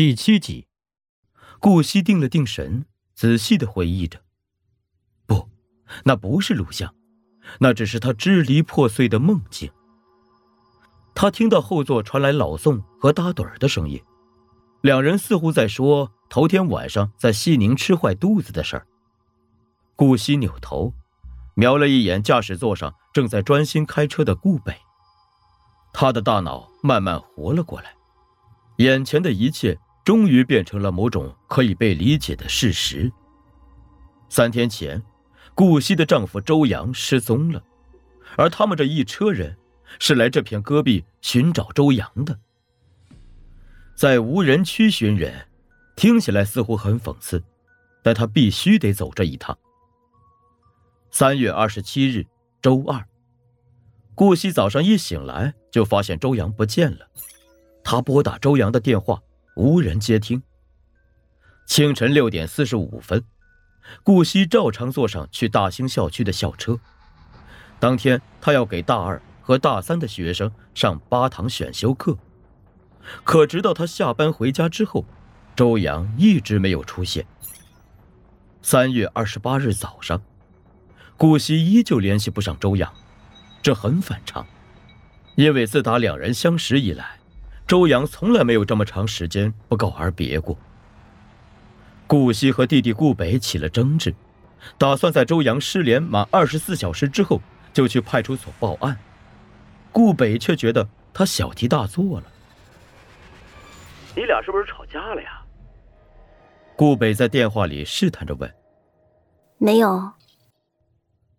第七集，顾惜定了定神，仔细的回忆着。不，那不是录像，那只是他支离破碎的梦境。他听到后座传来老宋和大盹儿的声音，两人似乎在说头天晚上在西宁吃坏肚子的事儿。顾惜扭头，瞄了一眼驾驶座上正在专心开车的顾北，他的大脑慢慢活了过来，眼前的一切。终于变成了某种可以被理解的事实。三天前，顾惜的丈夫周阳失踪了，而他们这一车人是来这片戈壁寻找周阳的。在无人区寻人，听起来似乎很讽刺，但他必须得走这一趟。三月二十七日，周二，顾惜早上一醒来就发现周阳不见了，他拨打周阳的电话。无人接听。清晨六点四十五分，顾惜照常坐上去大兴校区的校车。当天，他要给大二和大三的学生上八堂选修课。可直到他下班回家之后，周阳一直没有出现。三月二十八日早上，顾惜依旧联系不上周阳，这很反常，因为自打两人相识以来。周阳从来没有这么长时间不告而别过。顾惜和弟弟顾北起了争执，打算在周阳失联满二十四小时之后就去派出所报案。顾北却觉得他小题大做了。你俩是不是吵架了呀？顾北在电话里试探着问。没有。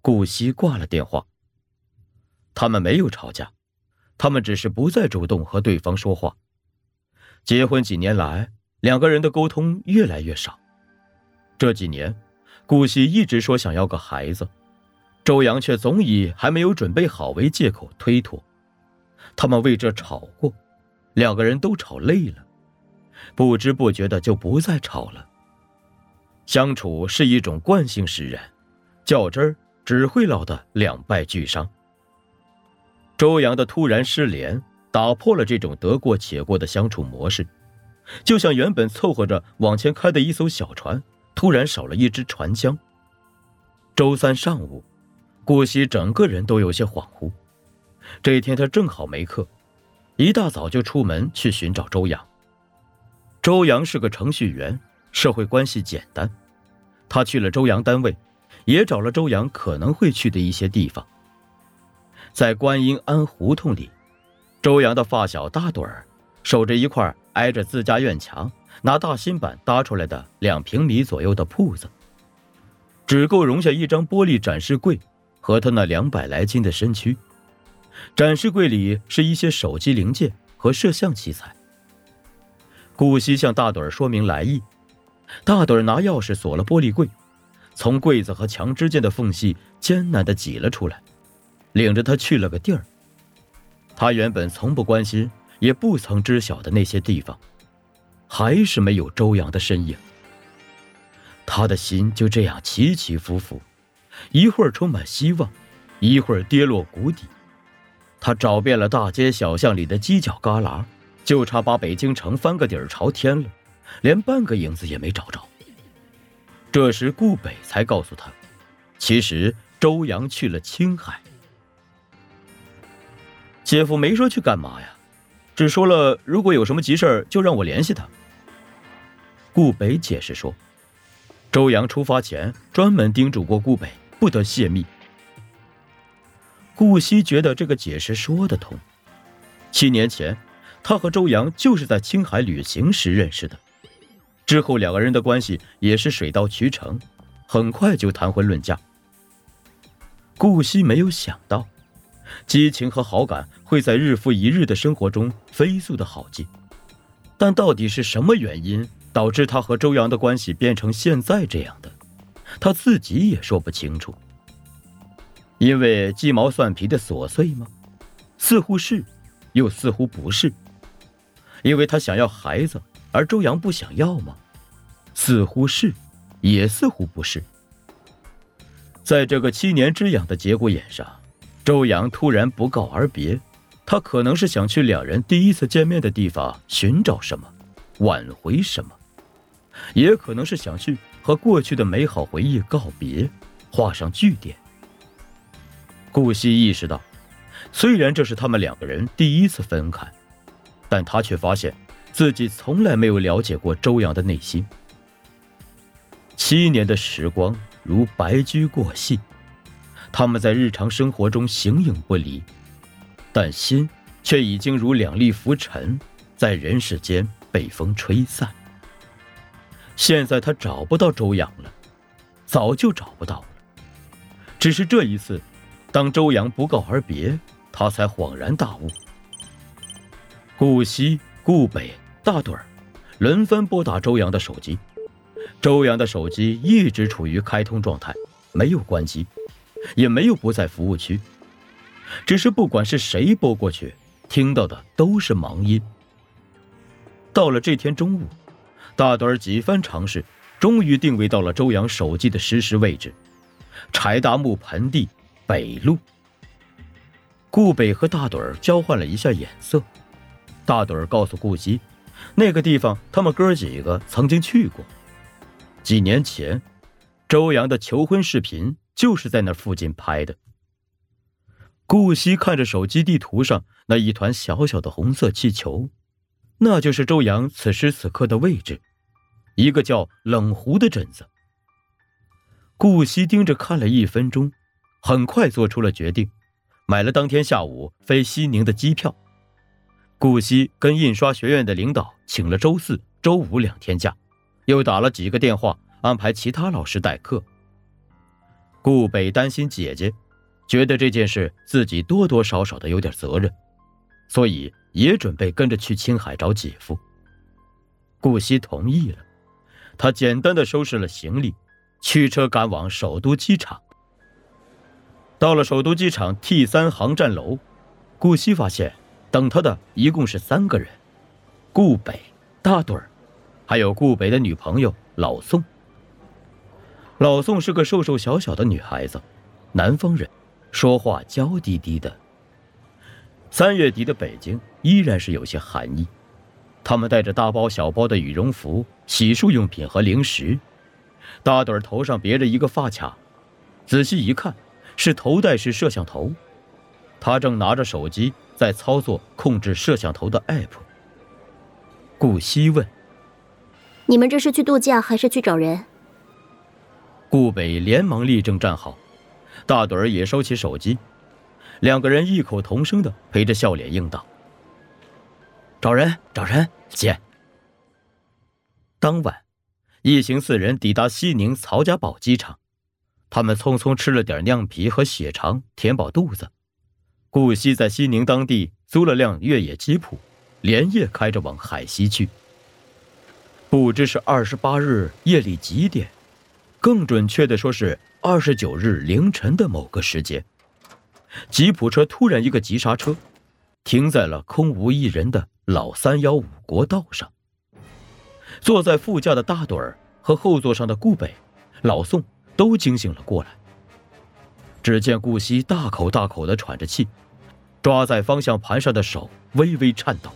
顾惜挂了电话。他们没有吵架。他们只是不再主动和对方说话。结婚几年来，两个人的沟通越来越少。这几年，顾惜一直说想要个孩子，周阳却总以还没有准备好为借口推脱。他们为这吵过，两个人都吵累了，不知不觉的就不再吵了。相处是一种惯性使然，较真儿只会闹得两败俱伤。周阳的突然失联，打破了这种得过且过的相处模式，就像原本凑合着往前开的一艘小船，突然少了一只船桨。周三上午，顾惜整个人都有些恍惚。这一天他正好没课，一大早就出门去寻找周阳。周阳是个程序员，社会关系简单，他去了周阳单位，也找了周阳可能会去的一些地方。在观音庵胡同里，周阳的发小大盹儿守着一块挨着自家院墙、拿大新板搭出来的两平米左右的铺子，只够容下一张玻璃展示柜和他那两百来斤的身躯。展示柜里是一些手机零件和摄像器材。顾惜向大盹儿说明来意，大盹儿拿钥匙锁了玻璃柜，从柜子和墙之间的缝隙艰难地挤了出来。领着他去了个地儿，他原本从不关心，也不曾知晓的那些地方，还是没有周阳的身影。他的心就这样起起伏伏，一会儿充满希望，一会儿跌落谷底。他找遍了大街小巷里的犄角旮旯，就差把北京城翻个底儿朝天了，连半个影子也没找着。这时顾北才告诉他，其实周阳去了青海。姐夫没说去干嘛呀，只说了如果有什么急事就让我联系他。顾北解释说，周阳出发前专门叮嘱过顾北不得泄密。顾惜觉得这个解释说得通，七年前他和周阳就是在青海旅行时认识的，之后两个人的关系也是水到渠成，很快就谈婚论嫁。顾惜没有想到。激情和好感会在日复一日的生活中飞速的耗尽，但到底是什么原因导致他和周阳的关系变成现在这样的，他自己也说不清楚。因为鸡毛蒜皮的琐碎吗？似乎是，又似乎不是。因为他想要孩子，而周阳不想要吗？似乎是，也似乎不是。在这个七年之痒的节骨眼上。周阳突然不告而别，他可能是想去两人第一次见面的地方寻找什么，挽回什么，也可能是想去和过去的美好回忆告别，画上句点。顾惜意识到，虽然这是他们两个人第一次分开，但他却发现自己从来没有了解过周阳的内心。七年的时光如白驹过隙，他们在日常生活中形影不离，但心却已经如两粒浮尘，在人世间被风吹散。现在他找不到周阳了，早就找不到了。只是这一次。当周阳不告而别，他才恍然大悟。顾西、顾北、大盹儿轮番拨打周阳的手机，周阳的手机一直处于开通状态，没有关机，也没有不在服务区。只是不管是谁拨过去，听到的都是忙音。到了这天中午，大盹儿几番尝试，终于定位到了周阳手机的实时位置——柴达木盆地。北路，顾北和大盹儿交换了一下眼色。大盹儿告诉顾西，那个地方他们哥几个曾经去过。几年前，周阳的求婚视频就是在那附近拍的。顾西看着手机地图上那一团小小的红色气球，那就是周阳此时此刻的位置，一个叫冷湖的镇子。顾西盯着看了一分钟。很快做出了决定，买了当天下午飞西宁的机票。顾惜跟印刷学院的领导请了周四周五两天假，又打了几个电话安排其他老师代课。顾北担心姐姐，觉得这件事自己多多少少的有点责任，所以也准备跟着去青海找姐夫。顾惜同意了，他简单的收拾了行李，驱车赶往首都机场。到了首都机场 T 三航站楼，顾惜发现等他的一共是三个人：顾北、大盹儿，还有顾北的女朋友老宋。老宋是个瘦瘦小小的女孩子，南方人，说话娇滴滴的。三月底的北京依然是有些寒意，他们带着大包小包的羽绒服、洗漱用品和零食。大盹儿头上别着一个发卡，仔细一看。是头戴式摄像头，他正拿着手机在操作控制摄像头的 app。顾惜问：“你们这是去度假还是去找人？”顾北连忙立正站好，大盹儿也收起手机，两个人异口同声的陪着笑脸应道：“找人，找人，姐。”当晚，一行四人抵达西宁曹家堡机场。他们匆匆吃了点酿皮和血肠，填饱肚子。顾西在西宁当地租了辆越野吉普，连夜开着往海西去。不知是二十八日夜里几点，更准确的说是二十九日凌晨的某个时间，吉普车突然一个急刹车，停在了空无一人的老三幺五国道上。坐在副驾的大盹儿和后座上的顾北、老宋。都惊醒了过来。只见顾惜大口大口的喘着气，抓在方向盘上的手微微颤抖。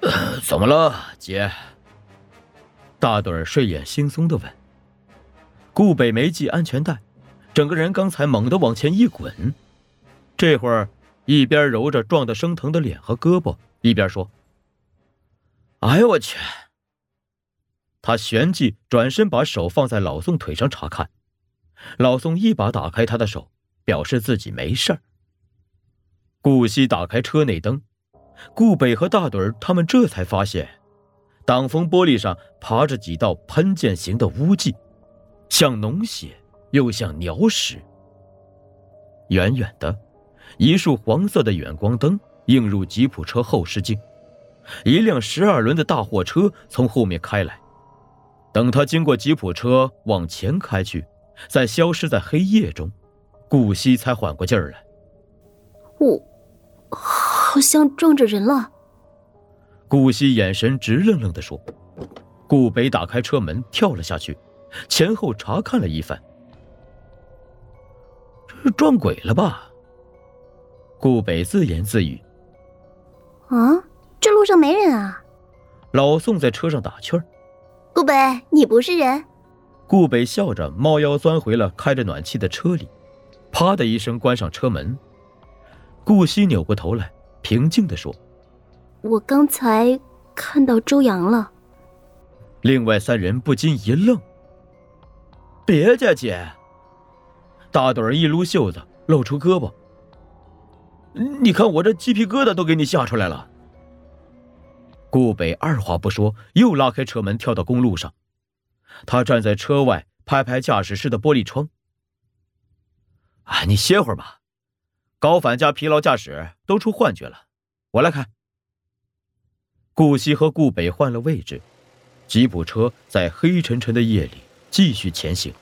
怎么了，姐？大盹睡眼惺忪的问。顾北没系安全带，整个人刚才猛地往前一滚，这会儿一边揉着撞得生疼的脸和胳膊，一边说：“哎呦我去！”他旋即转身，把手放在老宋腿上查看。老宋一把打开他的手，表示自己没事儿。顾西打开车内灯，顾北和大盹他们这才发现，挡风玻璃上爬着几道喷溅形的污迹，像脓血，又像鸟屎。远远的，一束黄色的远光灯映入吉普车后视镜，一辆十二轮的大货车从后面开来。等他经过吉普车往前开去，再消失在黑夜中，顾惜才缓过劲儿来。我，好像撞着人了。顾惜眼神直愣愣的说。顾北打开车门跳了下去，前后查看了一番。这是撞鬼了吧？顾北自言自语。啊，这路上没人啊。老宋在车上打趣儿。顾北，你不是人。顾北笑着猫腰钻回了开着暖气的车里，啪的一声关上车门。顾西扭过头来，平静地说：“我刚才看到周阳了。”另外三人不禁一愣。别介姐。大盹一撸袖子，露出胳膊。你看我这鸡皮疙瘩都给你吓出来了。顾北二话不说，又拉开车门跳到公路上。他站在车外，拍拍驾驶室的玻璃窗。啊，你歇会儿吧，高反加疲劳驾驶都出幻觉了。我来开。顾西和顾北换了位置，吉普车在黑沉沉的夜里继续前行。